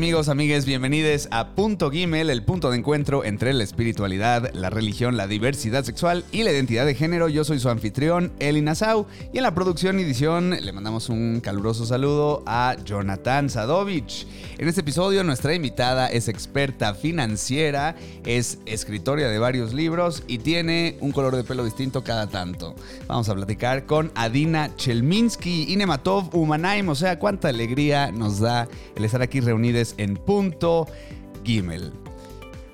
amigos, amigues? Bienvenidos a Punto Gimel, el punto de encuentro entre la espiritualidad, la religión, la diversidad sexual y la identidad de género. Yo soy su anfitrión, Eli Nassau, y en la producción y edición le mandamos un caluroso saludo a Jonathan Sadovich. En este episodio nuestra invitada es experta financiera, es escritora de varios libros y tiene un color de pelo distinto cada tanto. Vamos a platicar con Adina Chelminsky y Nematov Umanaim, o sea, cuánta alegría nos da el estar aquí reunidos en Punto Gimel.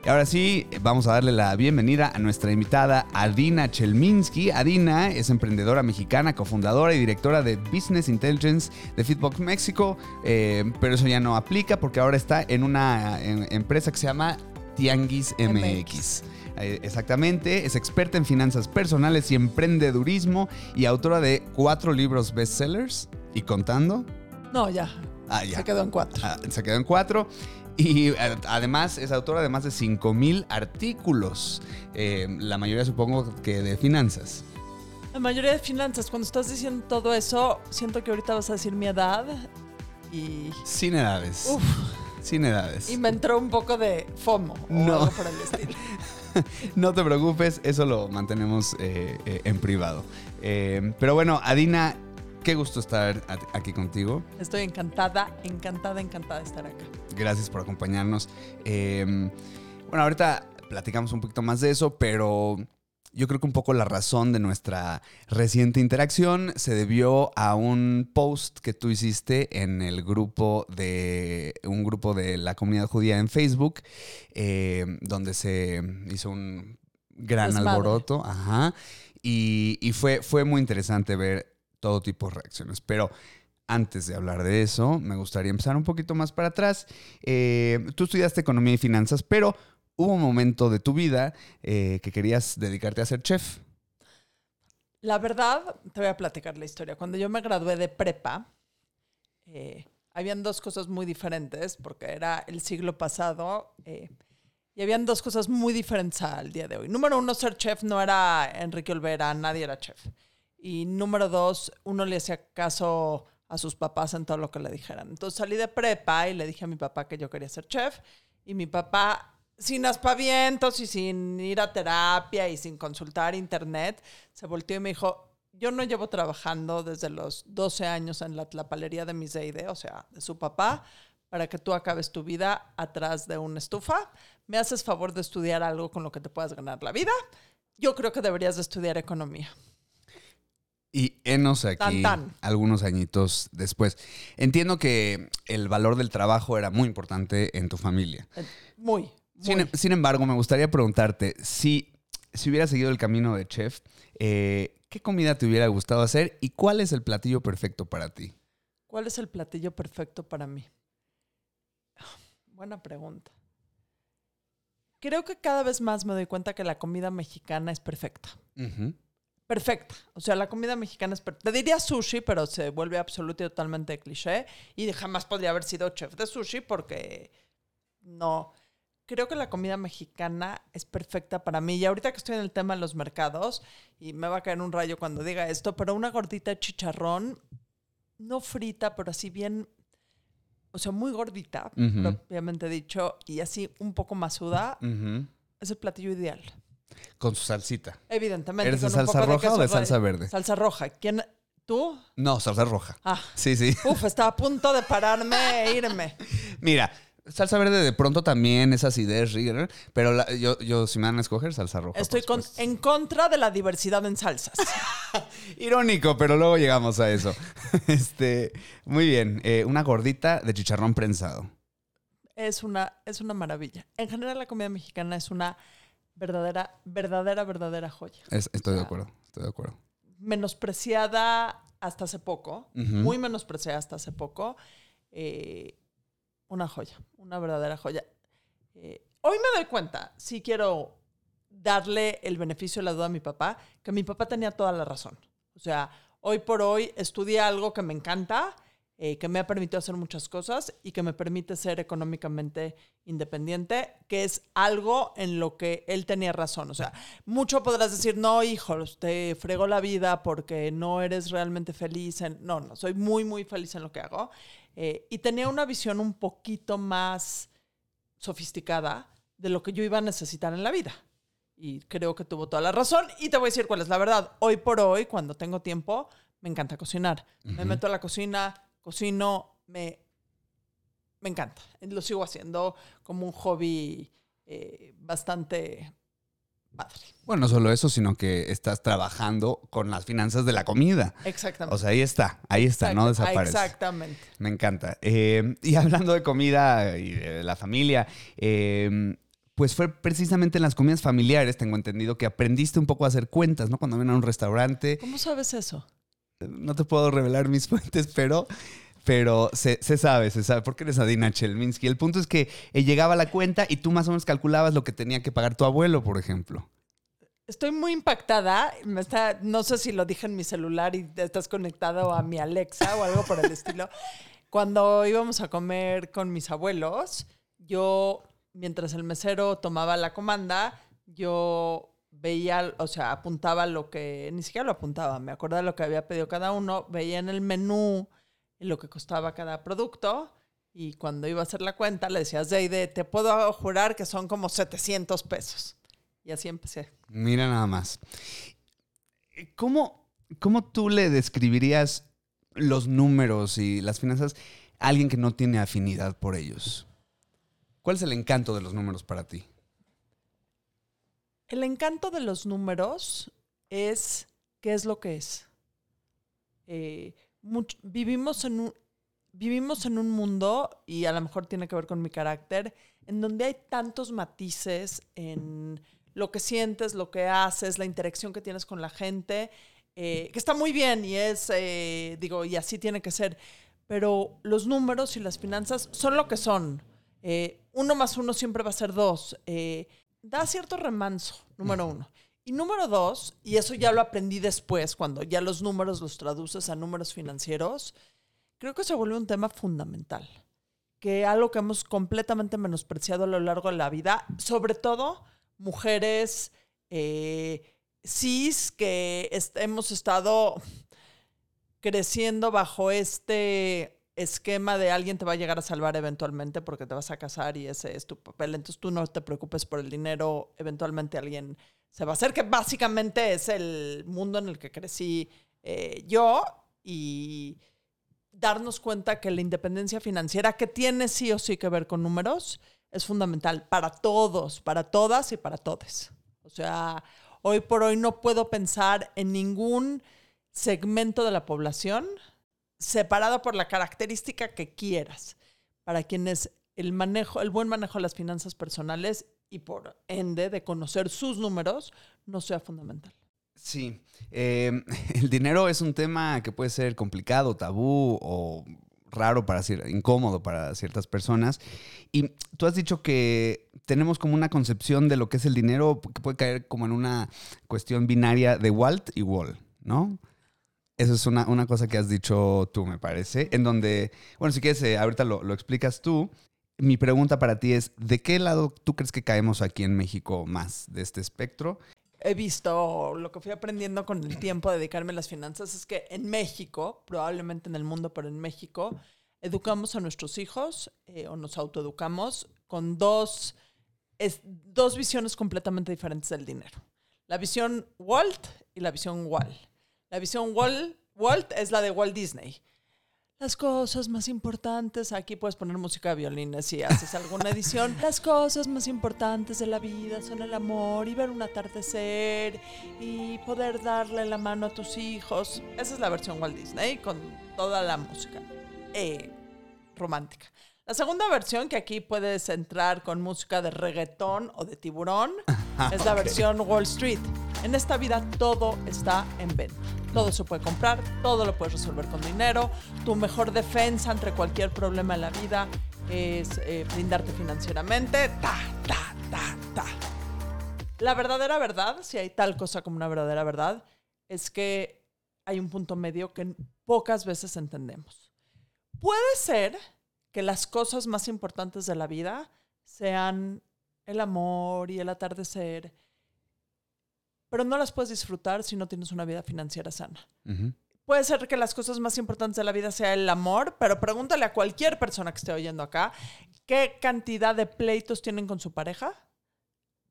Y ahora sí, vamos a darle la bienvenida a nuestra invitada Adina Chelminsky. Adina es emprendedora mexicana, cofundadora y directora de Business Intelligence de Fitbox México, eh, pero eso ya no aplica porque ahora está en una en- empresa que se llama Tianguis MX. Eh, Exactamente, es experta en finanzas personales y emprendedurismo y autora de cuatro libros bestsellers y contando. No, ya. Ah, ya. Se quedó en cuatro. Ah, se quedó en cuatro. Y eh, además es autora de más de 5.000 artículos, eh, la mayoría supongo que de finanzas. La mayoría de finanzas, cuando estás diciendo todo eso, siento que ahorita vas a decir mi edad y, Sin edades. Uf. Sin edades. y me entró un poco de FOMO o No. algo por el estilo. No te preocupes, eso lo mantenemos eh, eh, en privado. Eh, pero bueno, Adina, qué gusto estar aquí contigo. Estoy encantada, encantada, encantada de estar acá. Gracias por acompañarnos. Eh, bueno, ahorita platicamos un poquito más de eso, pero yo creo que un poco la razón de nuestra reciente interacción se debió a un post que tú hiciste en el grupo de un grupo de la comunidad judía en Facebook, eh, donde se hizo un gran Desmadre. alboroto. Ajá. Y, y fue, fue muy interesante ver todo tipo de reacciones. Pero antes de hablar de eso, me gustaría empezar un poquito más para atrás. Eh, tú estudiaste economía y finanzas, pero hubo un momento de tu vida eh, que querías dedicarte a ser chef. La verdad, te voy a platicar la historia. Cuando yo me gradué de prepa, eh, habían dos cosas muy diferentes, porque era el siglo pasado, eh, y habían dos cosas muy diferentes al día de hoy. Número uno, ser chef no era Enrique Olvera, nadie era chef. Y número dos, uno le hacía caso a sus papás en todo lo que le dijeran. Entonces salí de prepa y le dije a mi papá que yo quería ser chef, y mi papá sin aspavientos y sin ir a terapia y sin consultar internet, se volteó y me dijo, yo no llevo trabajando desde los 12 años en la tlapalería de mi Zeide, o sea, de su papá, para que tú acabes tu vida atrás de una estufa. ¿Me haces favor de estudiar algo con lo que te puedas ganar la vida? Yo creo que deberías de estudiar economía. Y enos aquí Tan, tan. algunos añitos después. Entiendo que el valor del trabajo era muy importante en tu familia. Eh, Muy, muy. Sin, sin embargo, me gustaría preguntarte si, si hubieras seguido el camino de chef, eh, ¿qué comida te hubiera gustado hacer y cuál es el platillo perfecto para ti? ¿Cuál es el platillo perfecto para mí? Buena pregunta. Creo que cada vez más me doy cuenta que la comida mexicana es perfecta. Perfecta. O sea, la comida mexicana es perfecta. Te diría sushi, pero se vuelve absoluto y totalmente cliché. Y jamás podría haber sido chef de sushi porque no. Creo que la comida mexicana es perfecta para mí. Y ahorita que estoy en el tema de los mercados, y me va a caer un rayo cuando diga esto, pero una gordita de chicharrón, no frita, pero así bien, o sea, muy gordita, Ujú. propiamente dicho, y así un poco masuda, Ujú. es el platillo ideal. Con su salsita. Evidentemente. ¿Eres de salsa roja o de salsa verde? Salsa roja. ¿Quién? ¿Tú? No, salsa roja. Ah, Sí, sí. uf, estaba a punto de pararme e irme. Mira, salsa verde de pronto también es acidez, pero la- yo, yo, si me van a escoger, salsa roja. Estoy con- en contra de la diversidad en salsas. Irónico, pero luego llegamos a eso. Este, muy bien. eh, una gordita de chicharrón prensado. Es una, es una maravilla. En general, la comida mexicana es una verdadera, verdadera, verdadera joya. Es- estoy de acuerdo, estoy de acuerdo. Menospreciada hasta hace poco, muy menospreciada hasta hace poco. eh, una joya, una verdadera joya. Eh, hoy me doy cuenta, si quiero darle el beneficio de la duda a mi papá, que mi papá tenía toda la razón. O sea, hoy por hoy estudié algo que me encanta, eh, que me ha permitido hacer muchas cosas y que me permite ser económicamente independiente, que es algo en lo que él tenía razón. O sea, mucho podrás decir, no, hijo, te fregó la vida porque no eres realmente feliz. En... No, no, soy muy, muy feliz en lo que hago. eh, y tenía una visión un poquito más sofisticada de lo que yo iba a necesitar en la vida. Y creo que tuvo toda la razón. Y te voy a decir cuál es la verdad. Hoy por hoy, cuando tengo tiempo, me encanta cocinar. Me meto a la cocina, cocino, me, me encanta. Lo sigo haciendo como un hobby eh, bastante padre. Bueno, no solo eso, sino que estás trabajando con las finanzas de la comida. Exactamente. O sea, ahí está, ahí está, no desaparece. Exactamente. Me encanta. Eh, y hablando de comida y de la familia, eh, pues fue precisamente en las comidas familiares, tengo entendido, que aprendiste un poco a hacer cuentas, ¿no? Cuando ven a un restaurante. ¿Cómo sabes eso? No te puedo revelar mis fuentes, pero pero se, sabe, se sabe, porque eres Adina Chelminsky. El punto es que eh, llegaba la cuenta y tú más o menos calculabas lo que tenía que pagar tu abuelo, por ejemplo. Estoy muy impactada. No sé si lo dije en mi celular y estás conectado a mi Alexa o algo por el estilo. Cuando íbamos a comer con mis abuelos, yo, mientras el mesero tomaba la comanda, yo veía, o sea, apuntaba lo que, ni siquiera lo apuntaba, me acordaba lo que había pedido cada uno, veía en el menú lo que costaba cada producto. Y cuando iba a hacer la cuenta, le decía Zeide, te puedo jurar que son como 700 pesos. Y así empecé. Mira nada más. ¿Cómo, cómo tú le describirías los números y las finanzas a alguien que no tiene afinidad por ellos? ¿Cuál es el encanto de los números para ti? El encanto de los números es qué es lo que es. Eh, vivimos, en un, vivimos en un mundo, y a lo mejor tiene que ver con mi carácter, en donde hay tantos matices en lo que sientes, lo que haces, la interacción que tienes con la gente, eh, que está muy bien y es, eh, digo, y así tiene que ser, pero los números y las finanzas son lo que son. Uno más uno siempre va a ser dos. Da cierto remanso, número uno. Y número dos, y eso ya lo aprendí después, cuando ya los números los traduces a números financieros, creo que se vuelve un tema fundamental, que algo que hemos completamente menospreciado a lo largo de la vida, sobre todo mujeres eh, cis que hemos estado creciendo bajo este esquema de alguien te va a llegar a salvar eventualmente porque te vas a casar y ese es tu papel, entonces tú no te preocupes por el dinero, eventualmente alguien se va a hacer, que básicamente es el mundo en el que crecí eh, yo y darnos cuenta que la independencia financiera, que tiene sí o sí que ver con números, es fundamental para todos, para todas y para todos. O sea, hoy por hoy no puedo pensar en ningún segmento de la población separado por la característica que quieras. Para quienes el manejo, el buen manejo de las finanzas personales y por ende de conocer sus números no sea fundamental. Sí, eh, el dinero es un tema que puede ser complicado, tabú o raro para incómodo para ciertas personas. Y tú has dicho que tenemos como una concepción de lo que es el dinero que puede caer como en una cuestión binaria de Walt y Wall, ¿no? Eso es una, cosa que has dicho tú, me parece, en donde, bueno, si quieres, eh, ahorita lo, lo explicas tú, mi pregunta para ti es, ¿de qué lado tú crees que caemos aquí en México más de este espectro? He visto, lo que fui aprendiendo con el tiempo de dedicarme a las finanzas es que en México, probablemente en el mundo, pero en México, educamos a nuestros hijos eh, o nos autoeducamos con dos, dos visiones completamente diferentes del dinero. La visión Walt y la visión Wall. La visión Walt, Walt es la de Walt Disney las cosas más importantes, aquí puedes poner música de violines si haces alguna edición. Las cosas más importantes de la vida son el amor y ver un atardecer y poder darle la mano a tus hijos. Esa es la versión Walt Disney con toda la música eh, romántica. La segunda versión, que aquí puedes entrar con música de reggaetón o de tiburón, es la versión Wall Street. En esta vida todo está en venta. Todo se puede comprar, todo lo puedes resolver con dinero. Tu mejor defensa entre cualquier problema en la vida es eh, brindarte financieramente. Ta, ta, ta, ta. La verdadera verdad, si hay tal cosa como una verdadera verdad, es que hay un punto medio que pocas veces entendemos. Puede ser que las cosas más importantes de la vida sean el amor y el atardecer pero no las puedes disfrutar si no tienes una vida financiera sana. puede ser que las cosas más importantes de la vida sea el amor, pero pregúntale a cualquier persona que esté oyendo acá qué cantidad de pleitos tienen con su pareja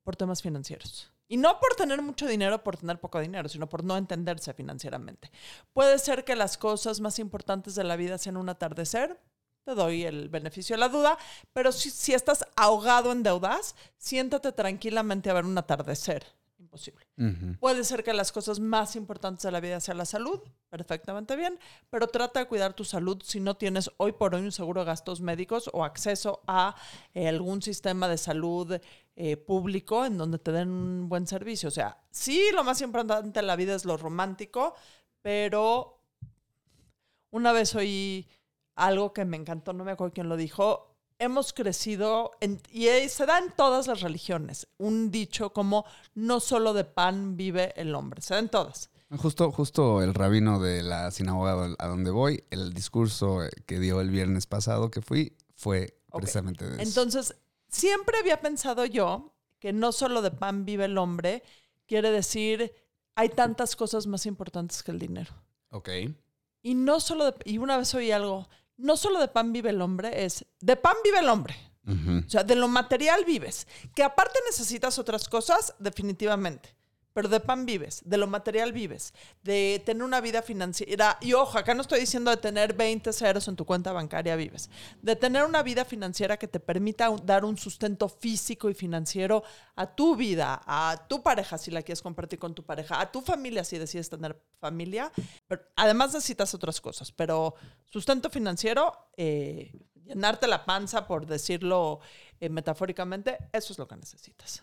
por temas financieros. Y no por tener mucho dinero, por tener poco dinero, sino por no entenderse financieramente. Puede ser que las cosas más importantes de la vida sean un atardecer, te doy el beneficio de la duda, pero si, si estás ahogado en deudas, siéntate tranquilamente a ver un atardecer. Imposible. Puede ser que las cosas más importantes de la vida sea la salud, perfectamente bien, pero trata de cuidar tu salud si no tienes hoy por hoy un seguro de gastos médicos o acceso a eh, algún sistema de salud eh, público en donde te den un buen servicio. O sea, sí, lo más importante en la vida es lo romántico, pero una vez oí algo que me encantó, no me acuerdo quién lo dijo, hemos crecido, y se da en todas las religiones, un dicho como no solo de pan vive el hombre, se da en todas. Justo, justo el rabino de la sinagoga a donde voy, el discurso que dio el viernes pasado que fui, fue precisamente de eso. Entonces, siempre había pensado yo que no solo de pan vive el hombre, quiere decir, hay tantas cosas más importantes que el dinero. Ok. Y no solo y una vez oí algo, no solo de pan vive el hombre, es de pan vive el hombre. O sea, de lo material vives. Que aparte necesitas otras cosas, definitivamente pero de pan vives, de lo material vives, de tener una vida financiera. Y ojo, acá no estoy diciendo de tener 20 ceros en tu cuenta bancaria vives, de tener una vida financiera que te permita dar un sustento físico y financiero a tu vida, a tu pareja si la quieres compartir con tu pareja, a tu familia si decides tener familia. Pero además necesitas otras cosas, pero sustento financiero, eh, llenarte la panza, por decirlo eh, metafóricamente, eso es lo que necesitas.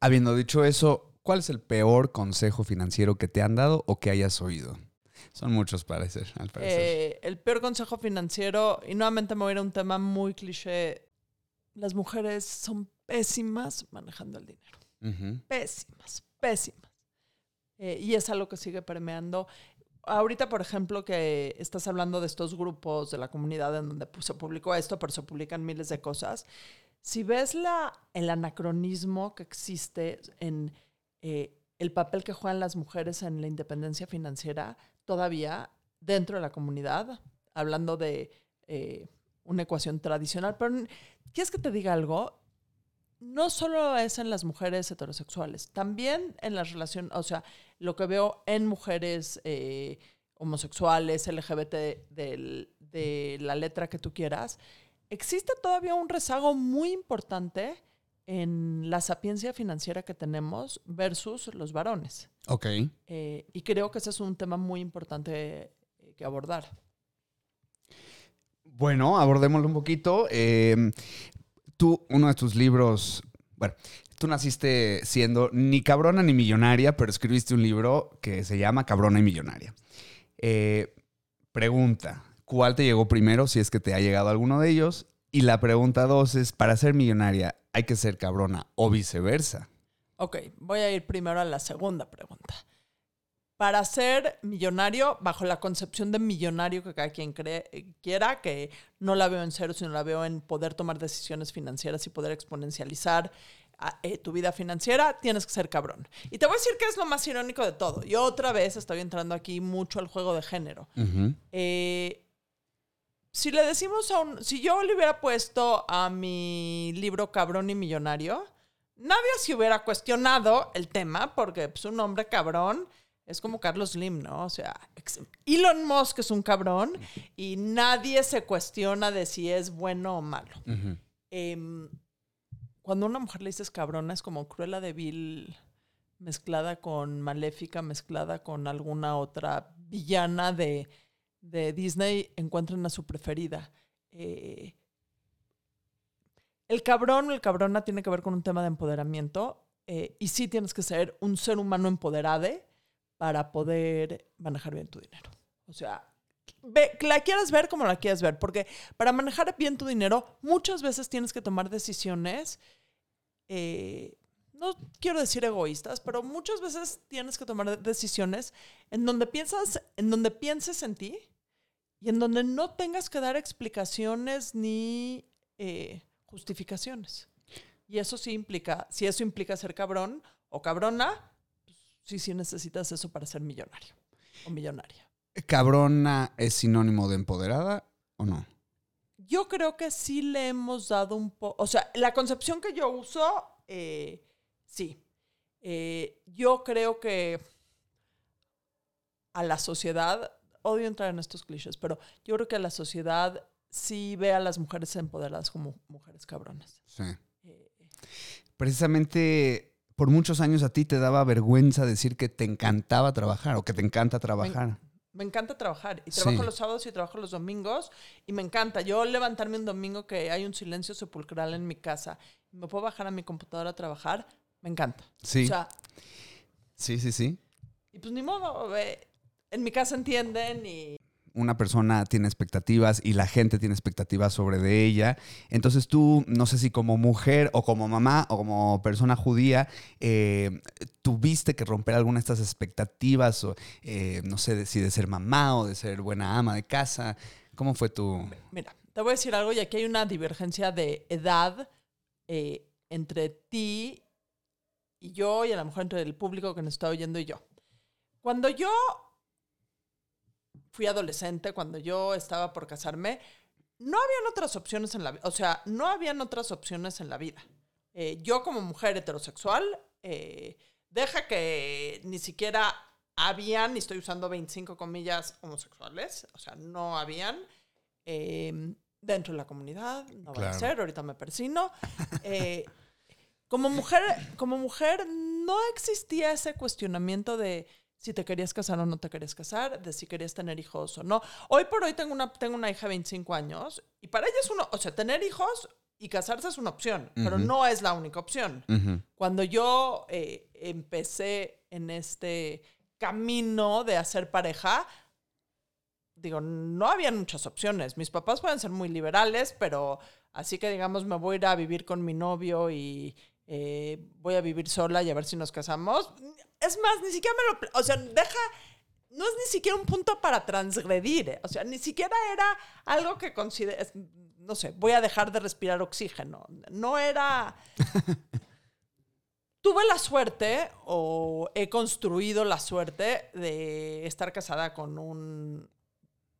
Habiendo dicho eso, ¿cuál es el peor consejo financiero que te han dado o que hayas oído? Son muchos, parecer, al parecer. Eh, el peor consejo financiero, y nuevamente me voy a ir a un tema muy cliché. Las mujeres son pésimas manejando el dinero. Pésimas, pésimas. Eh, y es algo que sigue permeando. Ahorita, por ejemplo, que estás hablando de estos grupos de la comunidad en donde se publicó esto, pero se publican miles de cosas si ves el anacronismo que existe en eh, el papel que juegan las mujeres en la independencia financiera, todavía dentro de la comunidad, hablando de eh, una ecuación tradicional, pero ¿quieres que te diga algo? No solo es en las mujeres heterosexuales, también en las relaciones, o sea, lo que veo en mujeres eh, homosexuales, LGBT, de la letra que tú quieras, existe todavía un rezago muy importante en la sapiencia financiera que tenemos versus los varones. Ok. Eh, y creo que ese es un tema muy importante eh, que abordar. Bueno, abordémoslo un poquito. Em, tú, uno de tus libros, bueno, tú naciste siendo ni cabrona ni millonaria, pero escribiste un libro que se llama Cabrona y Millonaria. Eh, pregunta, ¿Cuál te llegó primero, si es que te ha llegado alguno de ellos? Y la pregunta dos es, para ser millonaria, ¿hay que ser cabrona o viceversa? Ok, voy a ir primero a la segunda pregunta. Para ser millonario, bajo la concepción de millonario que cada quien cree, quiera, que no la veo en cero, sino la veo en poder tomar decisiones financieras y poder exponencializar ah, eh, tu vida financiera, tienes que ser cabrón. Y te voy a decir que es lo más irónico de todo. Yo otra vez estoy entrando aquí mucho al juego de género si le decimos a un, si yo le hubiera puesto a mi libro Cabrón y Millonario, nadie se hubiera cuestionado el tema, porque pues, un hombre cabrón es como Carlos Slim, ¿no? O sea, Elon Musk es un cabrón y nadie se cuestiona de si es bueno o malo. Em, cuando a una mujer le dices cabrona, es como Cruella de Vil mezclada con Maléfica, mezclada con alguna otra villana de de Disney encuentren a su preferida. Eh, el cabrón o el cabrona tiene que ver con un tema de empoderamiento eh, y sí tienes que ser un ser humano empoderado para poder manejar bien tu dinero. O sea, la quieras ver como la quieras ver, porque para manejar bien tu dinero muchas veces tienes que tomar decisiones, eh, no quiero decir egoístas, pero muchas veces tienes que tomar decisiones en donde piensas, en donde pienses en ti y en donde no tengas que dar explicaciones ni eh, justificaciones. Y eso sí implica, si eso implica ser cabrón o cabrona, pues sí, sí necesitas eso para ser millonario. o millonaria. ¿Cabrona es sinónimo de empoderada o no? Yo creo que sí le hemos dado un poco, o sea, la concepción que yo uso, eh, sí. Eh, yo creo que a la sociedad, odio entrar en estos clichés, pero yo creo que la sociedad sí ve a las mujeres empoderadas como mujeres cabronas. Sí. Eh, Precisamente por muchos años a ti te daba vergüenza decir que te encantaba trabajar o que te encanta trabajar. me encanta trabajar y trabajo Sí. los sábados y trabajo los domingos y me encanta. Yo levantarme un domingo que hay un silencio sepulcral en mi casa y me puedo bajar a mi computadora a trabajar, me encanta. Sí. O sea, sí, sí, sí. y pues ni modo, eh, en mi casa entienden y una persona tiene expectativas y la gente tiene expectativas sobre de ella. Entonces tú, no sé si como mujer o como mamá o como persona judía, eh, tuviste que romper alguna de estas expectativas, o, eh, no sé de- si de ser mamá o de ser buena ama de casa. ¿Cómo fue tu...? Mira, te voy a decir algo y aquí hay una divergencia de edad eh, entre ti y yo y a lo mejor entre el público que nos está oyendo y yo. Cuando yo fui adolescente, cuando yo estaba por casarme, no habían otras opciones en la vida. O sea, no habían otras opciones en la vida. Eh, yo como mujer heterosexual, eh, deja que ni siquiera habían, y estoy usando 25 comillas, homosexuales, o sea, no habían eh, dentro de la comunidad, no va a Claro. ser, ahorita me persino. Eh, como mujer, como mujer no existía ese cuestionamiento de si te querías casar o no te querías casar, de si querías tener hijos o no. Hoy por hoy tengo una, tengo una hija de 25 años y para ella es uno, o sea, tener hijos y casarse es una opción, pero no es la única opción. Cuando yo eh, empecé en este camino de hacer pareja, digo, no había muchas opciones. Mis papás pueden ser muy liberales, pero así que digamos, me voy a ir a vivir con mi novio y eh, voy a vivir sola y a ver si nos casamos. Es más, ni siquiera me lo... O sea, deja... No es ni siquiera un punto para transgredir. eh. O sea, ni siquiera era algo que consideres... No sé, voy a dejar de respirar oxígeno. No era... Tuve la suerte o he construido la suerte de estar casada con un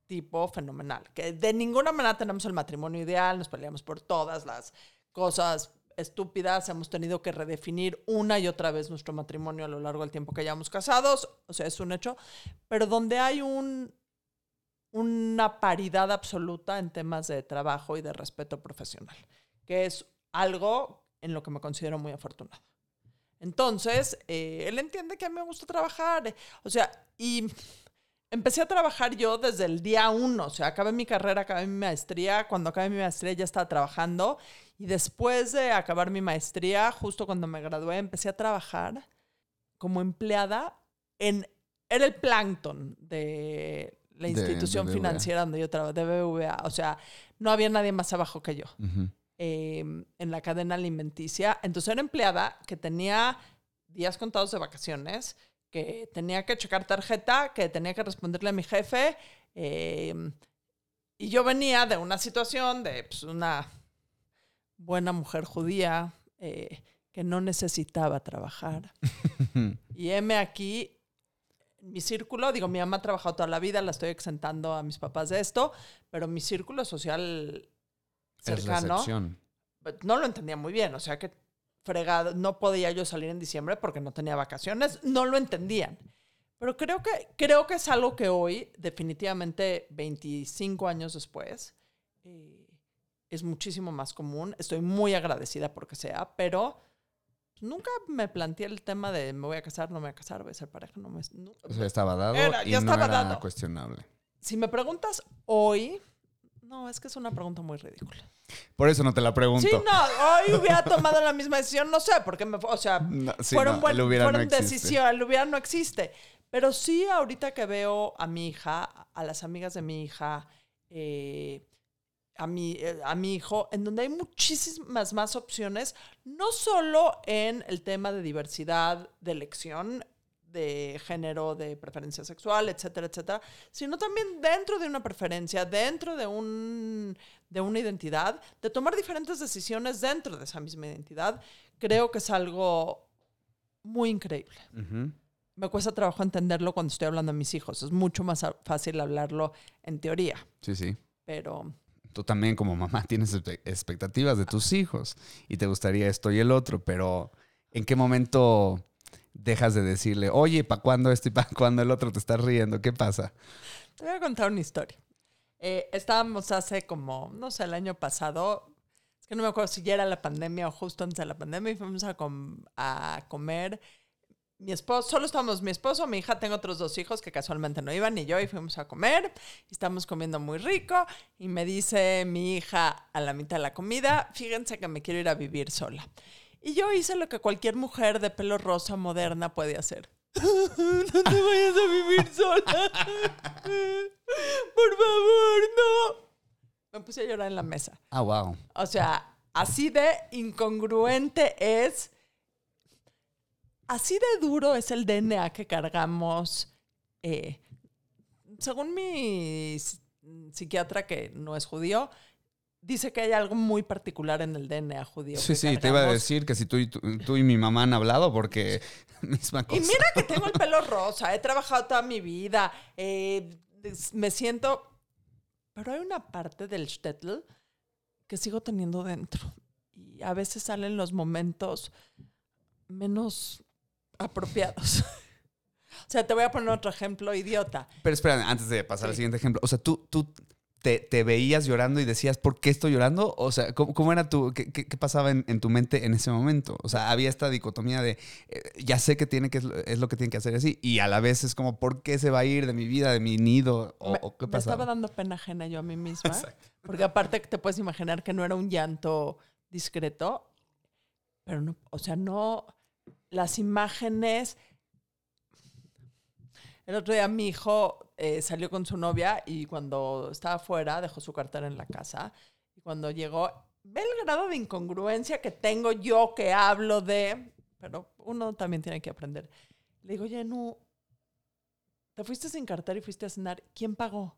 tipo fenomenal, que de ninguna manera tenemos el matrimonio ideal, nos peleamos por todas las cosas estúpidas, hemos tenido que redefinir una y otra vez nuestro matrimonio a lo largo del tiempo que llevamos casados, o sea, es un hecho, pero donde hay un, una paridad absoluta en temas de trabajo y de respeto profesional, que es algo en lo que me considero muy afortunada. Entonces, eh, él entiende que a mí me gusta trabajar. O sea, y empecé a trabajar yo desde el día uno. O sea, acabé mi carrera, acabé mi maestría. Cuando acabé mi maestría ya estaba trabajando. Y después de acabar mi maestría, justo cuando me gradué, empecé a trabajar como empleada en... Era el plancton de la De institución financiera donde yo trabajaba, de BBVA. O sea, no había nadie más abajo que yo eh, en la cadena alimenticia. Entonces era empleada que tenía días contados de vacaciones, que tenía que checar tarjeta, que tenía que responderle a mi jefe. eh, y yo venía de una situación de pues, una buena mujer judía eh, que no necesitaba trabajar. Y heme aquí, mi círculo, digo, mi mamá ha trabajado toda la vida, la estoy exentando a mis papás de esto, pero mi círculo social Es la cercano excepción. no lo entendía muy bien, o sea que fregado, no podía yo salir en diciembre porque no tenía vacaciones, no lo entendían. Pero creo que, creo que es algo que hoy, definitivamente 25 años después, eh, es muchísimo más común. Estoy muy agradecida porque sea, pero nunca me planteé el tema de me voy a casar, no me voy a casar, voy a ser pareja, no me... no- O sea, estaba dado Era- y ya no estaba era dado. cuestionable. Si me preguntas hoy, no, es que es una pregunta muy ridícula. Por eso no te la pregunto. Sí, no, hoy hubiera tomado la misma decisión, no sé, porque me, o sea, No, sí, fueron, no, buen- no fueron decisiones, el hubiera no existe. Pero sí, ahorita que veo a mi hija, a las amigas de mi hija, eh, a, mi, eh, a mi hijo, en donde hay muchísimas más opciones, no solo en el tema de diversidad de elección, de género, de preferencia sexual, etcétera, etcétera, sino también dentro de una preferencia, dentro de, un, de una identidad, de tomar diferentes decisiones dentro de esa misma identidad, creo que es algo muy increíble. Ujú. me cuesta trabajo entenderlo cuando estoy hablando a mis hijos. Es mucho más fácil hablarlo en teoría. Sí, sí. Pero tú también como mamá tienes expectativas de tus hijos y te gustaría esto y el otro, pero ¿en qué momento dejas de decirle, oye, ¿para cuándo esto y para cuándo el otro te está riendo? ¿Qué pasa? Te voy a contar una historia. Eh, estábamos hace como, no sé, el año pasado, es que no me acuerdo si ya era la pandemia o justo antes de la pandemia, y fuimos a, a comer mi esposo, solo estábamos mi esposo, mi hija, tengo otros dos hijos que casualmente no iban, ni yo, y fuimos a comer, y estamos comiendo muy rico, y me dice mi hija a la mitad de la comida, fíjense que me quiero ir a vivir sola. Y yo hice lo que cualquier mujer de pelo rosa moderna puede hacer. no te vayas a vivir sola. Por favor, no. Me puse a llorar en la mesa. Ah, wow. O sea, así de incongruente es Así de duro es el DNA que cargamos. Eh, según mi psiquiatra, que no es judío, dice que hay algo muy particular en el DNA judío. Sí, sí, te iba a decir que si tú y, tú, y mi mamá han hablado, porque misma cosa. Y mira que tengo el pelo rosa, he trabajado toda mi vida, eh, me siento. Pero hay una parte del shtetl que sigo teniendo dentro. Y a veces salen los momentos menos apropiados. o sea, te voy a poner otro ejemplo idiota. Pero espera, antes de pasar al siguiente ejemplo. O sea, tú, tú te, veías llorando y decías, ¿por qué estoy llorando? O sea, ¿cómo, era tu, qué, qué, pasaba en, tu mente en ese momento? O sea, había esta dicotomía de, eh, ya sé que tiene que es lo, que tiene que hacer así, y a la vez es como, ¿por qué se va a ir de mi vida, de mi nido? ¿O, qué Me estaba dando pena ajena yo a mí misma, porque aparte te puedes imaginar que no era un llanto discreto, pero no, o sea, no las imágenes. El otro día mi hijo eh, salió con su novia y cuando estaba afuera dejó su cartera en la casa. Y cuando llegó, ve el grado de incongruencia que tengo yo que hablo de. Pero uno también tiene que aprender. Le digo, Jenú, te fuiste sin cartera y fuiste a cenar. ¿Quién pagó?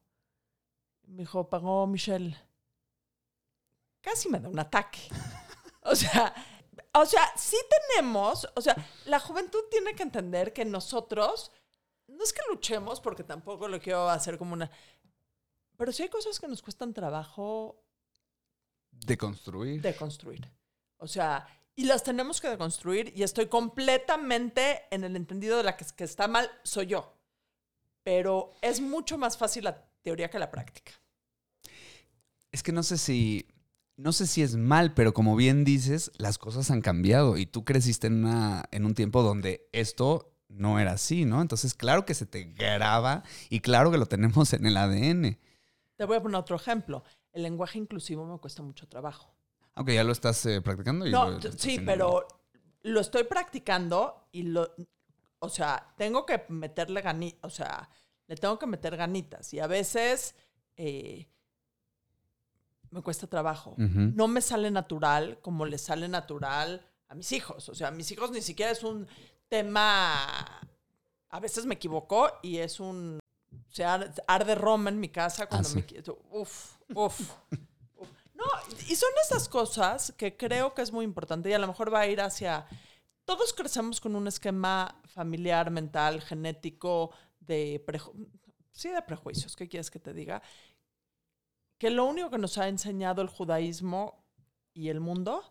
Me dijo, pagó Michelle. Casi me da un ataque. O sea, o sea, sí tenemos, o sea, la juventud tiene que entender que nosotros, no es que luchemos, porque tampoco lo quiero hacer como una, pero sí hay cosas que nos cuestan trabajo. De construir. De construir. O sea, y las tenemos que deconstruir y estoy completamente en el entendido de la que, que está mal, soy yo. Pero es mucho más fácil la teoría que la práctica. Es que no sé si no sé si es mal, pero como bien dices, las cosas han cambiado y tú creciste en, una, en un tiempo donde esto no era así, ¿no? Entonces, claro que se te graba y claro que lo tenemos en el ADN. Te voy a poner otro ejemplo. El lenguaje inclusivo me cuesta mucho trabajo. Aunque ya lo estás eh, practicando. no, sí, pero lo estoy practicando y lo, o sea, tengo que meterle ganitas, o sea, le tengo que meter ganitas y a veces... Eh, me cuesta trabajo. No me sale natural como le sale natural a mis hijos. O sea, a mis hijos ni siquiera es un tema... A veces me equivoco y es un... O sea, arde Roma en mi casa cuando ah, me quiero... Uf, uf, uf. No, y son estas cosas que creo que es muy importante y a lo mejor va a ir hacia... Todos crecemos con un esquema familiar, mental, genético, de... Sí, de prejuicios, ¿qué quieres que te diga? Que lo único que nos ha enseñado el judaísmo y el mundo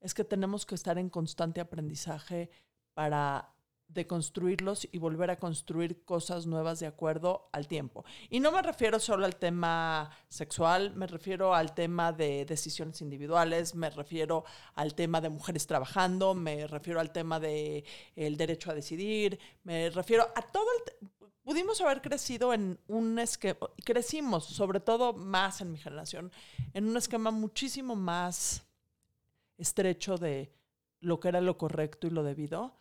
es que tenemos que estar en constante aprendizaje para deconstruirlos y volver a construir cosas nuevas de acuerdo al tiempo. Y no me refiero solo al tema sexual, me refiero al tema de decisiones individuales, me refiero al tema de mujeres trabajando, me refiero al tema de el derecho a decidir, me refiero a todo el pudimos haber crecido en un esquema, crecimos sobre todo más en mi generación, en un esquema muchísimo más estrecho de lo que era lo correcto y lo debido.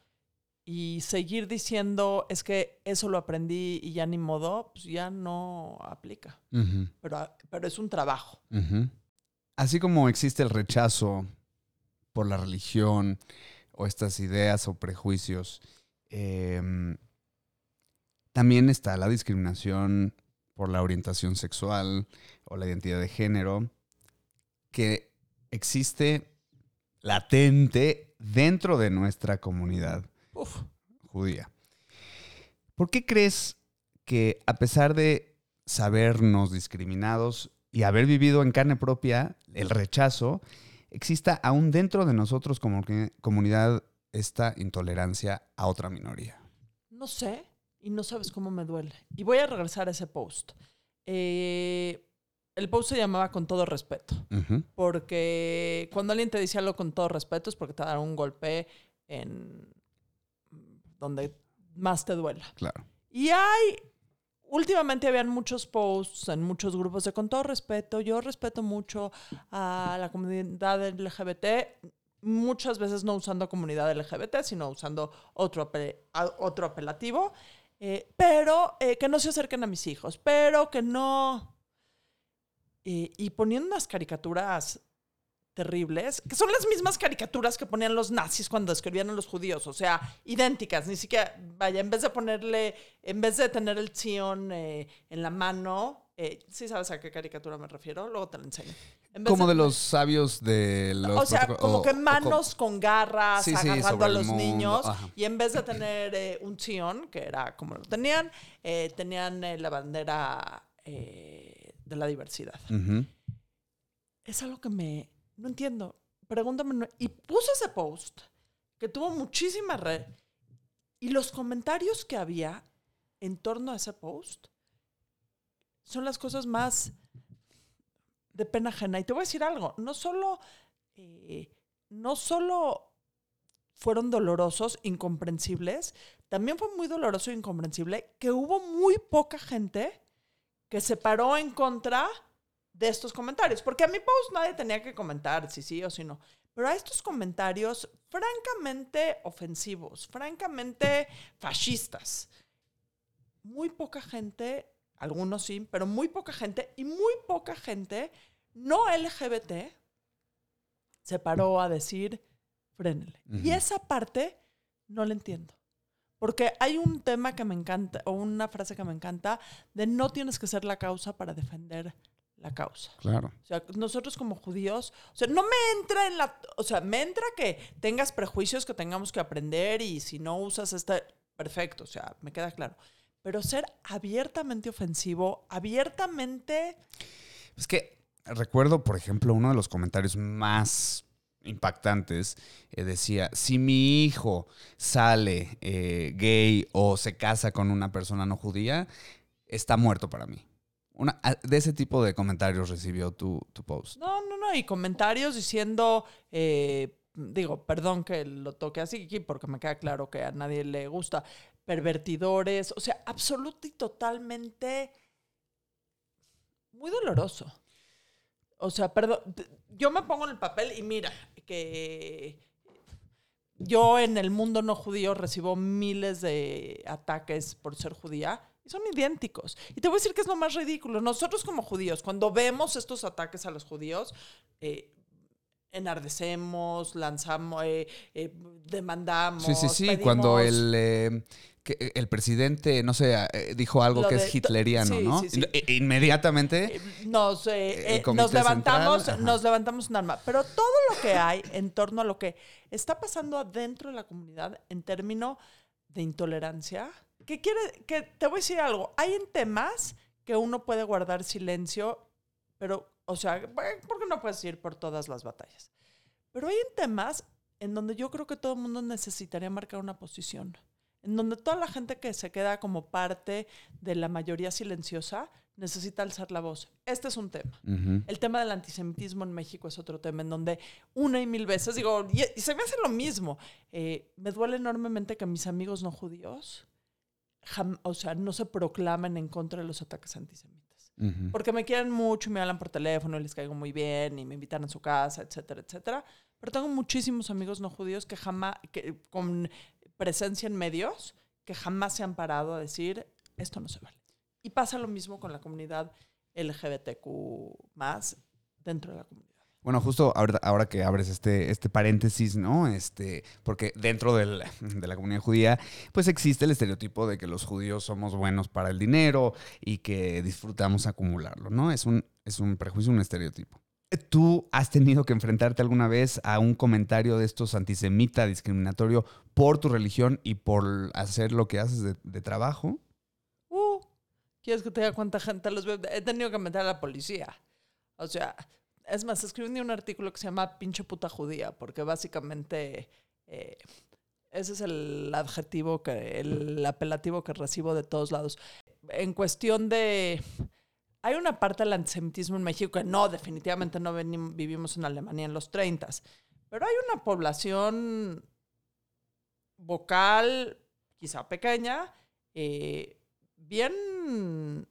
Y seguir diciendo, es que eso lo aprendí y ya ni modo, pues ya no aplica. pero, pero es un trabajo. Así como existe el rechazo por la religión o estas ideas o prejuicios, eh, también está la discriminación por la orientación sexual o la identidad de género, que existe latente dentro de nuestra comunidad judía. ¿Por qué crees que a pesar de sabernos discriminados y haber vivido en carne propia el rechazo, exista aún dentro de nosotros como comunidad esta intolerancia a otra minoría? No sé y no sabes cómo me duele. Y voy a regresar a ese post. Eh, el post se llamaba con todo respeto, porque cuando alguien te dice algo con todo respeto es porque te da un golpe en donde más te duela. Claro. Y hay, últimamente habían muchos posts en muchos grupos de con todo respeto, yo respeto mucho a la comunidad LGBT, muchas veces no usando comunidad LGBT, sino usando otro, otro apelativo, eh, pero eh, que no se acerquen a mis hijos, pero que no... y poniendo unas caricaturas terribles, que son las mismas caricaturas que ponían los nazis cuando escribían a los judíos, o sea, idénticas, ni siquiera, vaya, en vez de ponerle, en vez de tener el Zion eh, en la mano, eh, ¿sí sabes a qué caricatura me refiero? Luego te la enseño. Como de, los sabios de los... O sea, como que manos con garras agarrando a los niños. Y en vez de tener eh, un Zion, que era como lo tenían, tenían la bandera de la diversidad. Es algo que me, no entiendo. Pregúntame. Y puse ese post que tuvo muchísima red. Y los comentarios que había en torno a ese post son las cosas más de pena ajena. Y te voy a decir algo, no solo, eh, no solo fueron dolorosos, incomprensibles, también fue muy doloroso e incomprensible que hubo muy poca gente que se paró en contra de estos comentarios. Porque a mi post nadie tenía que comentar si sí o si no. Pero a estos comentarios francamente ofensivos, francamente fascistas, muy poca gente, algunos sí, pero muy poca gente y muy poca gente no LGBT se paró a decir, frénele. Y esa parte no la entiendo. Porque hay un tema que me encanta, o una frase que me encanta, de no tienes que ser la causa para defender la causa. Claro. O sea, nosotros como judíos, o sea, no me entra en la, o sea, me entra que tengas prejuicios que tengamos que aprender y si no usas este, perfecto, o sea, me queda claro. Pero ser abiertamente ofensivo, abiertamente... Es que recuerdo, por ejemplo, uno de los comentarios más impactantes eh, decía, si mi hijo sale eh, gay o se casa con una persona no judía, está muerto para mí. Una, de ese tipo de comentarios recibió tu, post. No, no, no. Y comentarios diciendo, eh, digo, perdón que lo toque así, porque me queda claro que a nadie le gusta. Pervertidores, o sea, absoluto y totalmente muy doloroso. O sea, perdón, yo me pongo en el papel y mira, que yo en el mundo no judío recibo miles de ataques por ser judía y son idénticos. Y te voy a decir que es lo más ridículo. Nosotros como judíos, cuando vemos estos ataques a los judíos, eh, enardecemos, lanzamos, eh, eh, demandamos. Sí, sí, sí. Cuando el, el presidente, no sé, dijo algo que es hitleriano, ¿no? E, inmediatamente. Nos, nos levantamos, nos levantamos un arma. Pero todo lo que hay en torno a lo que está pasando adentro de la comunidad en términos de intolerancia que quiere, que te voy a decir algo, hay en temas que uno puede guardar silencio, pero, o sea, porque no puedes ir por todas las batallas. Pero hay en temas en donde yo creo que todo el mundo necesitaría marcar una posición, en donde toda la gente que se queda como parte de la mayoría silenciosa necesita alzar la voz. Este es un tema. El tema del antisemitismo en México es otro tema en donde una y mil veces digo, y, se me hace lo mismo. Eh, me duele enormemente que mis amigos no judíos o sea, no se proclaman en contra de los ataques antisemitas. Porque me quieren mucho y me hablan por teléfono y les caigo muy bien y me invitan a su casa, etcétera, etcétera. Pero tengo muchísimos amigos no judíos que jamás, que, con presencia en medios, que jamás se han parado a decir, esto no se vale. Y pasa lo mismo con la comunidad LGBTQ más dentro de la comunidad. Bueno, justo ahora, ahora que abres este, este paréntesis, ¿no? Este, porque dentro de la comunidad judía, pues existe el estereotipo de que los judíos somos buenos para el dinero y que disfrutamos acumularlo, ¿no? Es un, es un prejuicio, un estereotipo. ¿Tú has tenido que enfrentarte alguna vez a un comentario de estos antisemita, discriminatorio, por tu religión y por hacer lo que haces de, trabajo? Uh, ¿quieres que te diga cuánta gente los ve? He tenido que meter a la policía. O sea, es más, escribí un artículo que se llama pinche puta judía, porque básicamente eh, ese es el adjetivo, el apelativo que recibo de todos lados. En cuestión de... Hay una parte del antisemitismo en México que no, definitivamente no venim- vivimos en Alemania en los 30, pero hay una población vocal, quizá pequeña, eh, bien,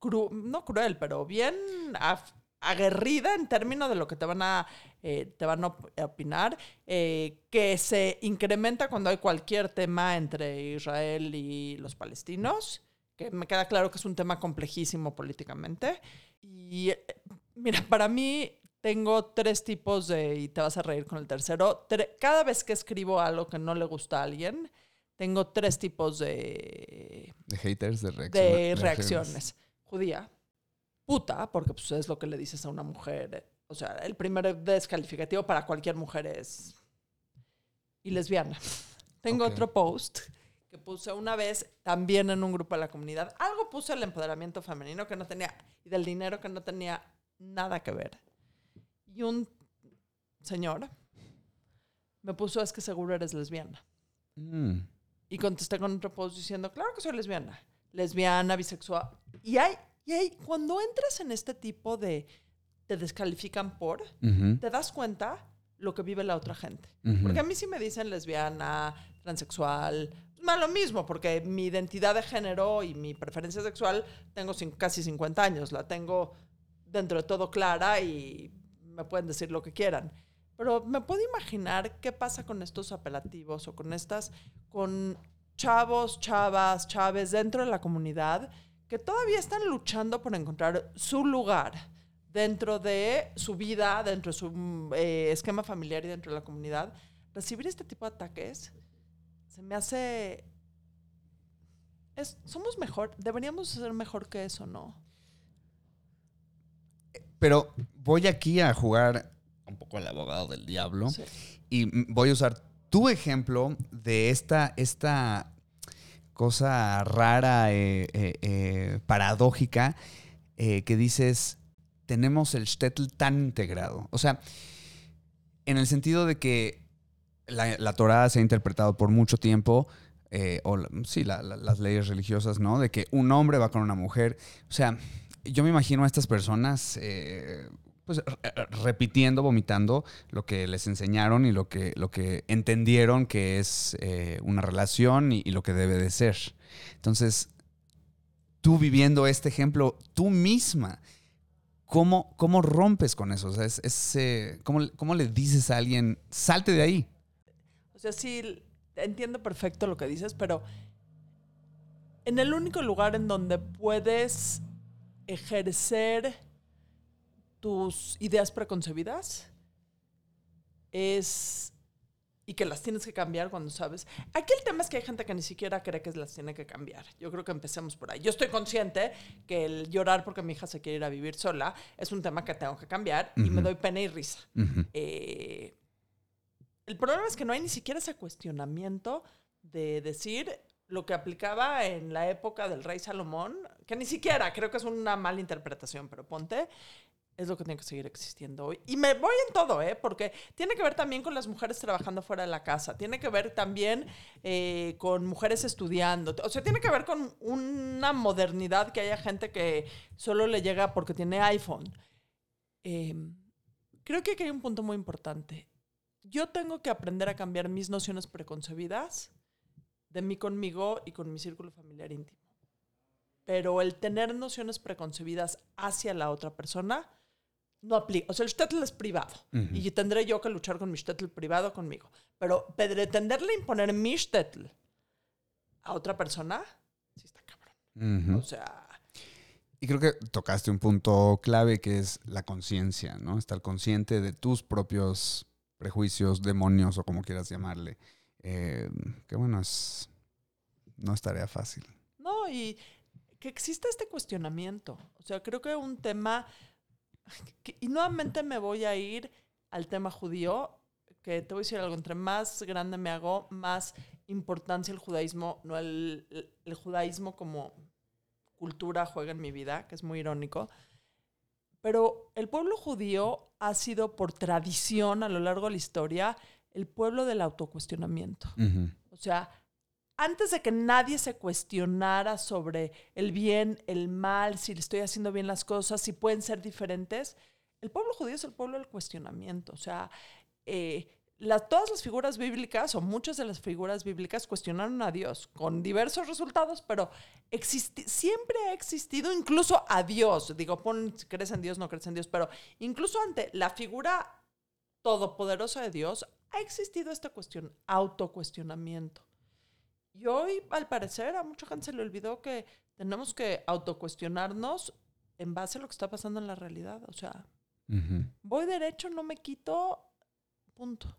cru- no cruel, pero bien af- aguerrida en términos de lo que te van a, eh, te van a opinar, eh, que se incrementa cuando hay cualquier tema entre Israel y los palestinos, que me queda claro que es un tema complejísimo políticamente. Y eh, mira, para mí tengo tres tipos de, y te vas a reír con el tercero, tre- cada vez que escribo algo que no le gusta a alguien, tengo tres tipos de, De haters, de reacciones. de reacciones. Judía, puta, porque pues, es lo que le dices a una mujer. O sea, el primer descalificativo para cualquier mujer es... Y lesbiana. Tengo otro post que puse una vez también en un grupo de la comunidad. Algo puse el empoderamiento femenino que no tenía, y del dinero que no tenía nada que ver. Y un señor me puso, es que seguro eres lesbiana. Mm. Y contesté con otro post diciendo, claro que soy lesbiana. Lesbiana, bisexual. Y hay, y hay, cuando entras en este tipo de, te descalifican por, Ujú, te das cuenta lo que vive la otra gente. ujú. Porque a mí sí me dicen lesbiana, transexual, más lo mismo, porque mi identidad de género y mi preferencia sexual tengo casi 50 años, la tengo dentro de todo clara y me pueden decir lo que quieran. Pero me puedo imaginar qué pasa con estos apelativos o con estas, con chavos, chavas, chaves dentro de la comunidad que todavía están luchando por encontrar su lugar dentro de su vida, dentro de su mm, eh, esquema familiar y dentro de la comunidad. Recibir este tipo de ataques se me hace... Es, somos mejor, deberíamos ser mejor que eso, ¿no? Pero voy aquí a jugar un poco al abogado del diablo. Sí. Y voy a usar tu ejemplo de esta, esta cosa rara, eh, eh, eh, paradójica, que dices, tenemos el shtetl tan integrado. O sea, en el sentido de que la, la Torah se ha interpretado por mucho tiempo, eh, o sí, la- la- las leyes religiosas, ¿no? De que un hombre va con una mujer. O sea, yo me imagino a estas personas, eh, pues, re- repitiendo, vomitando lo que les enseñaron y lo que, lo que entendieron que es eh, una relación y, lo que debe de ser. Entonces, tú viviendo este ejemplo, tú misma, ¿cómo, cómo rompes con eso? Es, eh, ¿cómo, ¿cómo le dices a alguien, salte de ahí? O sea, sí, entiendo perfecto lo que dices, pero en el único lugar en donde puedes ejercer tus ideas preconcebidas es y que las tienes que cambiar cuando sabes. Aquí el tema es que hay gente que ni siquiera cree que las tiene que cambiar. Yo creo que empecemos por ahí. Yo estoy consciente que el llorar porque mi hija se quiere ir a vivir sola es un tema que tengo que cambiar y me doy pena y risa. Eh, el problema es que no hay ni siquiera ese cuestionamiento de decir lo que aplicaba en la época del rey Salomón, que ni siquiera creo que es una mala interpretación, pero ponte, es lo que tiene que seguir existiendo hoy. Y me voy en todo, ¿eh? Porque tiene que ver también con las mujeres trabajando fuera de la casa, tiene que ver también eh, con mujeres estudiando, o sea, tiene que ver con una modernidad que haya gente que solo le llega porque tiene iPhone. Eh, creo que aquí hay un punto muy importante. Yo tengo que aprender a cambiar mis nociones preconcebidas de mí conmigo y con mi círculo familiar íntimo. Pero el tener nociones preconcebidas hacia la otra persona no aplica. O sea, el shtetl es privado. Ujú. Y tendré yo que luchar con mi shtetl privado conmigo. Pero pretenderle imponer mi shtetl a otra persona, sí está cabrón. Ujú. O sea, Y creo que tocaste un punto clave que es la conciencia, ¿no? Estar consciente de tus propios prejuicios, demonios o como quieras llamarle. Eh, que bueno, es, no es tarea fácil. No, y que exista este cuestionamiento. O sea, creo que un tema y nuevamente me voy a ir al tema judío, que te voy a decir algo, entre más grande me hago, más importancia el judaísmo, no el, el judaísmo como cultura juega en mi vida, que es muy irónico. Pero el pueblo judío ha sido por tradición a lo largo de la historia el pueblo del autocuestionamiento. O sea, antes de que nadie se cuestionara sobre el bien, el mal, si le estoy haciendo bien las cosas, si pueden ser diferentes, el pueblo judío es el pueblo del cuestionamiento. O sea, eh, todas las figuras bíblicas o muchas de las figuras bíblicas cuestionaron a Dios con diversos resultados, pero siempre ha existido incluso a Dios. Digo, pon crees en Dios, no crees en Dios, pero incluso ante la figura todopoderosa de Dios ha existido esta cuestión, autocuestionamiento. Y hoy, al parecer, a mucha gente se le olvidó que tenemos que autocuestionarnos en base a lo que está pasando en la realidad. O sea, voy derecho, no me quito, Punto.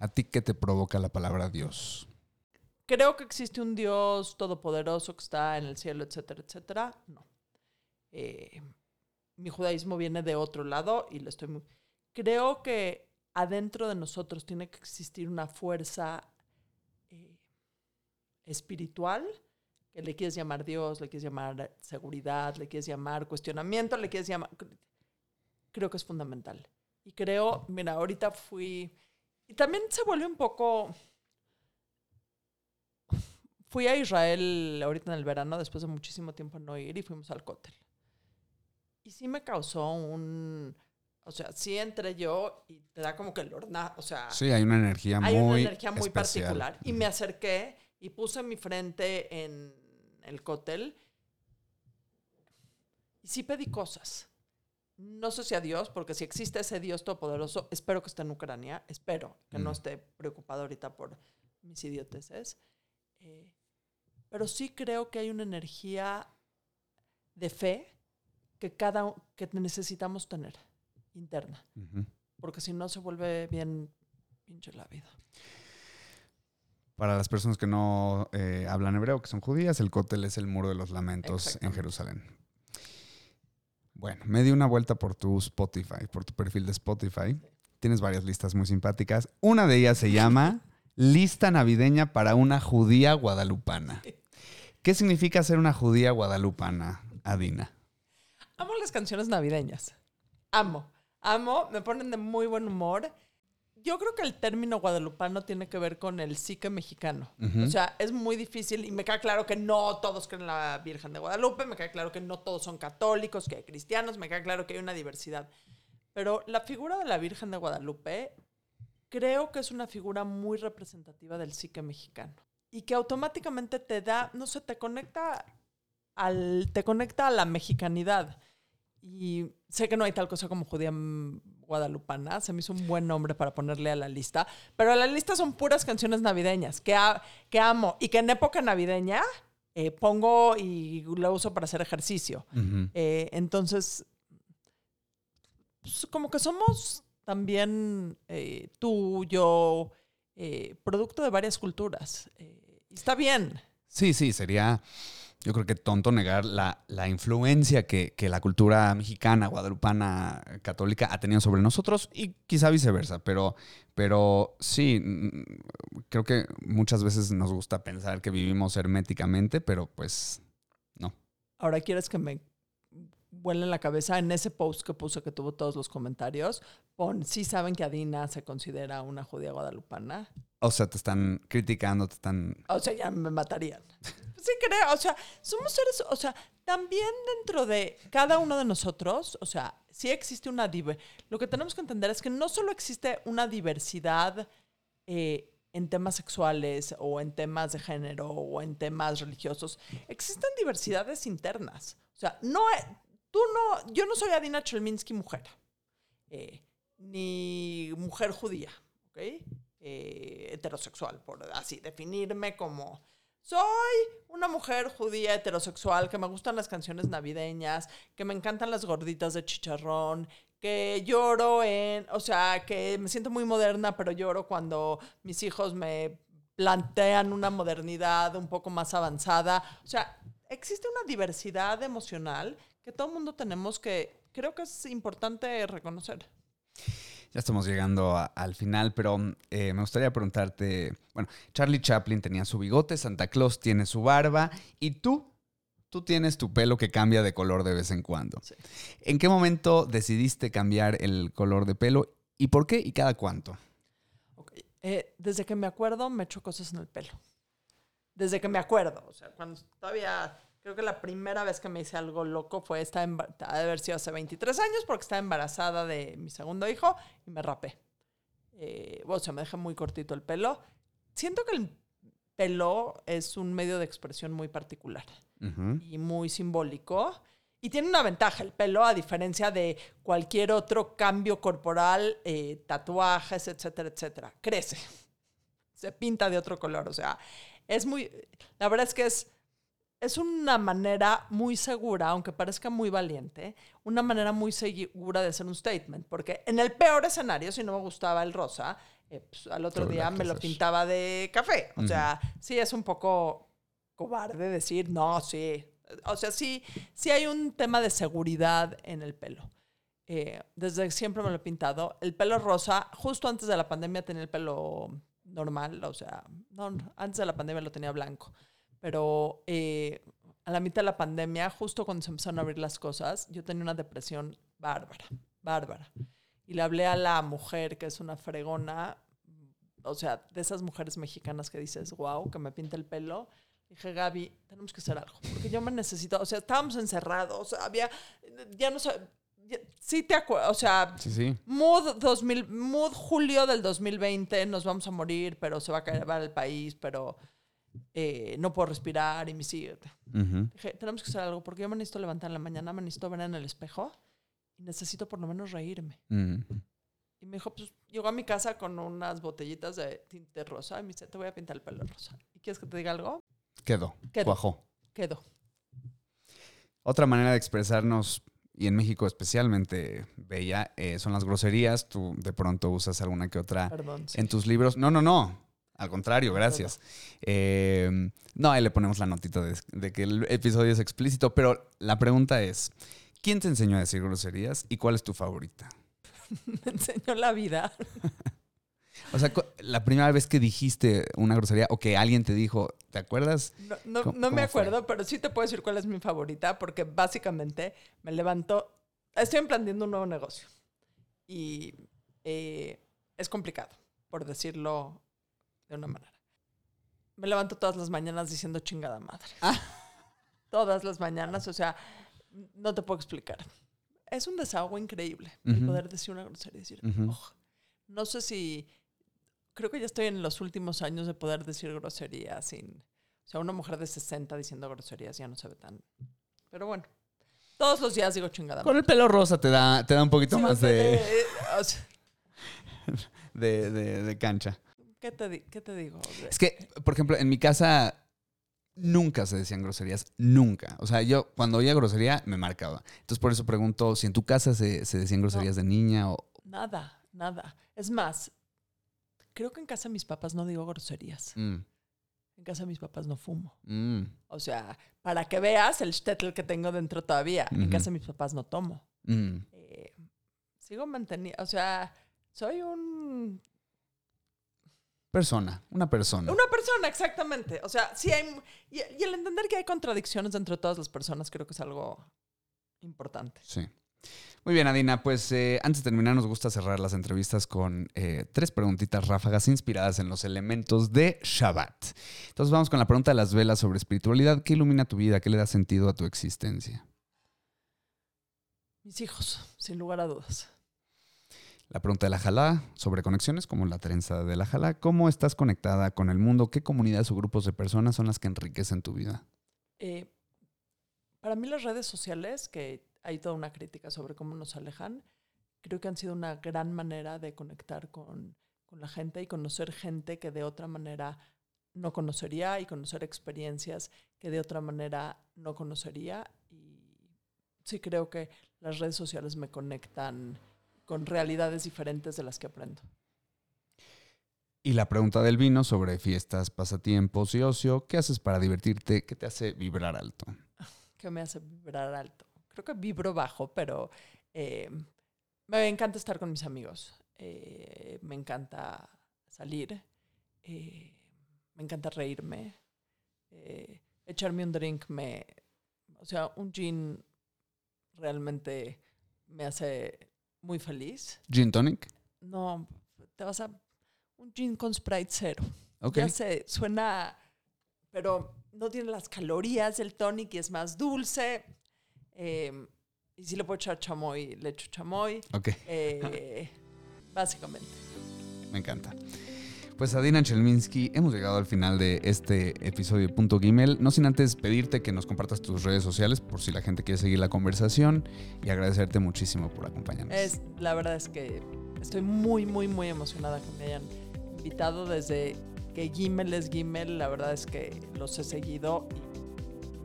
¿A ti qué te provoca la palabra Dios? Creo que existe un Dios todopoderoso que está en el cielo, etcétera, etcétera. No. Eh, mi judaísmo viene de otro lado y lo estoy muy... Creo que adentro de nosotros tiene que existir una fuerza eh, espiritual, que le quieres llamar Dios, le quieres llamar seguridad, le quieres llamar cuestionamiento, le quieres llamar... Creo que es fundamental. Y creo, mira, ahorita fui... Y también se vuelve un poco... Fui a Israel ahorita en el verano, después de muchísimo tiempo no ir, y fuimos al cótel. Y sí me causó un... O sea, sí entré yo y te da como que el horna, o sea... Sí, hay una energía hay muy una energía muy particular. Y me acerqué y puse mi frente en el cótel y sí pedí cosas no sé si a Dios, porque si existe ese Dios todopoderoso, espero que esté en Ucrania, espero que no mm. esté preocupado ahorita por mis idioteces. Eh, pero sí creo que hay una energía de fe que cada que necesitamos tener interna, porque si no se vuelve bien pinche la vida. Para las personas que no eh, hablan hebreo, que son judías, el cótel es el muro de los lamentos en Jerusalén. Bueno, me di una vuelta por tu Spotify, por tu perfil de Spotify. Tienes varias listas muy simpáticas. Una de ellas se llama Lista navideña para una judía guadalupana. ¿Qué significa ser una judía guadalupana, Adina? Amo las canciones navideñas. Amo. Amo, me ponen de muy buen humor yo creo que el término guadalupano tiene que ver con el psique mexicano. O sea, es muy difícil y me queda claro que no todos creen en la Virgen de Guadalupe, me queda claro que no todos son católicos, que hay cristianos, me queda claro que hay una diversidad. Pero la figura de la Virgen de Guadalupe creo que es una figura muy representativa del psique mexicano y que automáticamente te da, no sé, te conecta al, te conecta a la mexicanidad. Y sé que no hay tal cosa como judía guadalupana, se me hizo un buen nombre para ponerle a la lista, pero la lista son puras canciones navideñas que, que amo y que en época navideña eh, pongo y lo uso para hacer ejercicio. Eh, entonces, pues, como que somos también eh, tú, yo, producto de varias culturas. está bien. Sí, sí, sería yo creo que tonto negar la, influencia que, la cultura mexicana, guadalupana, católica ha tenido sobre nosotros y quizá viceversa, pero, pero sí, creo que muchas veces nos gusta pensar que vivimos herméticamente, pero pues no. Ahora quieres que me vuele en la cabeza en ese post que puse que tuvo todos los comentarios, pon, sí saben que Adina se considera una judía guadalupana. O sea, te están criticando, te están... O sea, ya me matarían sí creo, o sea, somos seres, o sea, también dentro de cada uno de nosotros, o sea, sí existe una Lo que tenemos que entender es que no solo existe una diversidad eh, en temas sexuales o en temas de género o en temas religiosos, existen diversidades internas. O sea, no, yo no soy Adina Chelminsky mujer, eh, ni mujer judía, ¿ok? Eh, heterosexual, por así definirme como soy una mujer judía heterosexual que me gustan las canciones navideñas, que me encantan las gorditas de chicharrón, que lloro en, o sea, que me siento muy moderna, pero lloro cuando mis hijos me plantean una modernidad un poco más avanzada. O sea, existe una diversidad emocional que todo el mundo tenemos que, creo que es importante reconocer. Ya estamos llegando a- al final, pero eh, me gustaría preguntarte, bueno, Charlie Chaplin tenía su bigote, Santa Claus tiene su barba y tú, tú tienes tu pelo que cambia de color de vez en cuando. Sí. ¿En qué momento decidiste cambiar el color de pelo y por qué y cada cuánto? Eh, desde que me acuerdo, me echo cosas en el pelo. Desde que me acuerdo. O sea, cuando todavía. Creo que la primera vez que me hice algo loco fue esta. Ha de haber sido hace 23 años porque estaba embarazada de mi segundo hijo y me rapé. Eh, o sea, me dejé muy cortito el pelo. Siento que el pelo es un medio de expresión muy particular Ujú. y muy simbólico. Y tiene una ventaja el pelo, a diferencia de cualquier otro cambio corporal, eh, tatuajes, etcétera, etcétera. Crece. Se pinta de otro color. O sea, es muy. La verdad es que es. Es una manera muy segura, aunque parezca muy valiente, una manera muy segura de hacer un statement. Porque en el peor escenario, si no me gustaba el rosa, eh, pues, al otro día me lo pintaba de café. O sea, sí es un poco cobarde decir, no, sí. O sea, sí, sí hay un tema de seguridad en el pelo. Eh, desde siempre me lo he pintado. El pelo rosa, justo antes de la pandemia tenía el pelo normal, o sea, no, antes de la pandemia lo tenía blanco. Pero eh, a la mitad de la pandemia, justo cuando se empezaron a abrir las cosas, yo tenía una depresión bárbara, bárbara. Y le hablé a la mujer, que es una fregona, o sea, de esas mujeres mexicanas que dices, wow, que me pinta el pelo. Dije, Gaby, tenemos que hacer algo, porque yo me necesito, o sea, estábamos encerrados, había, ya no sé, sí te acuerdas, o sea, Sí, sí. Mood 2000, Mood julio del 2020, nos vamos a morir, pero se va a caer el país, pero eh, no puedo respirar y mis hijos. Ujú. Dije, tenemos que hacer algo porque yo me necesito levantar en la mañana, me necesito ver en el espejo y necesito por lo menos reírme. Mm. Y me dijo, pues llegó a mi casa con unas botellitas de tinte rosa y me dice, te voy a pintar el pelo rosa. ¿Y quieres que te diga algo? Quedó. Quedó. Cuajó. Quedó. Otra manera de expresarnos, y en México especialmente bella, eh, son las groserías. Tú de pronto usas alguna que otra Perdón. sí. en tus libros. No, no, no. Al contrario, gracias. Eh, no, ahí le ponemos la notita de, de que el episodio es explícito, pero la pregunta es, ¿quién te enseñó a decir groserías y cuál es tu favorita? me enseñó la vida. O sea, la primera vez que dijiste una grosería o que alguien te dijo, ¿te acuerdas? No, no- ¿Cómo- no me fue? acuerdo, pero sí te puedo decir cuál es mi favorita, porque básicamente me levanto, estoy emprendiendo un nuevo negocio y eh, es complicado, por decirlo de una manera. Me levanto todas las mañanas diciendo chingada madre. Todas las mañanas, o sea, no te puedo explicar. Es un desahogo increíble el poder decir una grosería y decir. "Ugh". no sé si, creo que ya estoy en los últimos años de poder decir groserías sin, o sea, una mujer de 60 diciendo groserías ya no se ve tan, pero bueno, todos los días digo chingada. Con el pelo rosa te da, te da un poquito Sí, más sea, de, eh, de- de- de cancha. ¿Qué, te, qué te digo? Es que, por ejemplo, en mi casa nunca se decían groserías, nunca. O sea, yo cuando oía grosería me marcaba. Entonces, por eso pregunto si en tu casa se, se decían groserías de niña o... Nada, nada. Es más, creo que en casa de mis papás no digo groserías. Mm, En casa de mis papás no fumo. mm, O sea, para que veas el shtetl que tengo dentro todavía. En casa de mis papás no tomo. mm. Eh, sigo manteniendo, o sea, soy un Persona, una persona. Una persona, exactamente. O sea, sí hay. Y, y el entender que hay contradicciones entre todas las personas creo que es algo importante. Sí. Muy bien, Adina. Pues eh, antes de terminar, nos gusta cerrar las entrevistas con eh, tres preguntitas ráfagas inspiradas en los elementos de Shabbat. Entonces vamos con la pregunta de las velas sobre espiritualidad. ¿Qué ilumina tu vida? ¿Qué le da sentido a tu existencia? Mis hijos, sin lugar a dudas. La pregunta de la Jalá sobre conexiones, como la trenza de la Jalá. ¿Cómo estás conectada con el mundo? ¿Qué comunidades o grupos de personas son las que enriquecen tu vida? Eh, para mí las redes sociales, que hay toda una crítica sobre cómo nos alejan, creo que han sido una gran manera de conectar con, con la gente y conocer gente que de otra manera no conocería y conocer experiencias que de otra manera no conocería. Y sí creo que las redes sociales me conectan con realidades diferentes de las que aprendo. Y la pregunta del vino sobre fiestas, pasatiempos y ocio. ¿Qué haces para divertirte? ¿Qué te hace vibrar alto? que me hace vibrar alto. Creo que vibro bajo, pero Eh, me encanta estar con mis amigos. Eh, me encanta salir. Eh, me encanta reírme. Echarme un drink me... O sea, un gin realmente me hace muy feliz. Gin tonic. No, te vas a... Un gin con Sprite cero. Ok. Ya sé, suena... Pero no tiene las calorías del tonic y es más dulce. Eh, y si le puedo echar chamoy, le echo chamoy. Ok. Eh, básicamente. Me encanta. Pues Adina Chelminsky, hemos llegado al final de este episodio de Punto Gimel. No sin antes pedirte que nos compartas tus redes sociales por si la gente quiere seguir la conversación y agradecerte muchísimo por acompañarnos. Es, la verdad es que estoy muy, muy, muy emocionada que me hayan invitado desde que Gimel es Gimel. La verdad es que los he seguido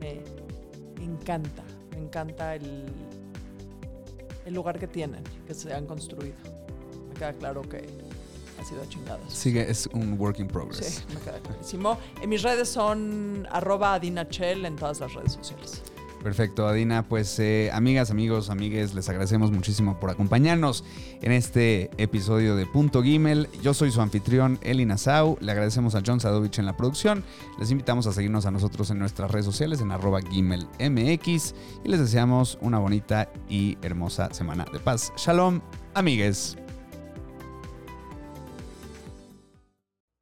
y me encanta, me encanta el, el lugar que tienen, que se han construido. Me queda claro que sido chingadas. Sigue, es un work in progress. Sí, me queda clarísimo. En mis redes son arroba adinachel en todas las redes sociales. Perfecto, Adina. Pues eh, amigas, amigos, amigues, les agradecemos muchísimo por acompañarnos en este episodio de Punto Gimel. Yo soy su anfitrión, Eli Nassau. Le agradecemos a John Sadovich en la producción. Les invitamos a seguirnos a nosotros en nuestras redes sociales en arroba gimelmx y les deseamos una bonita y hermosa semana de paz. Shalom, amigues.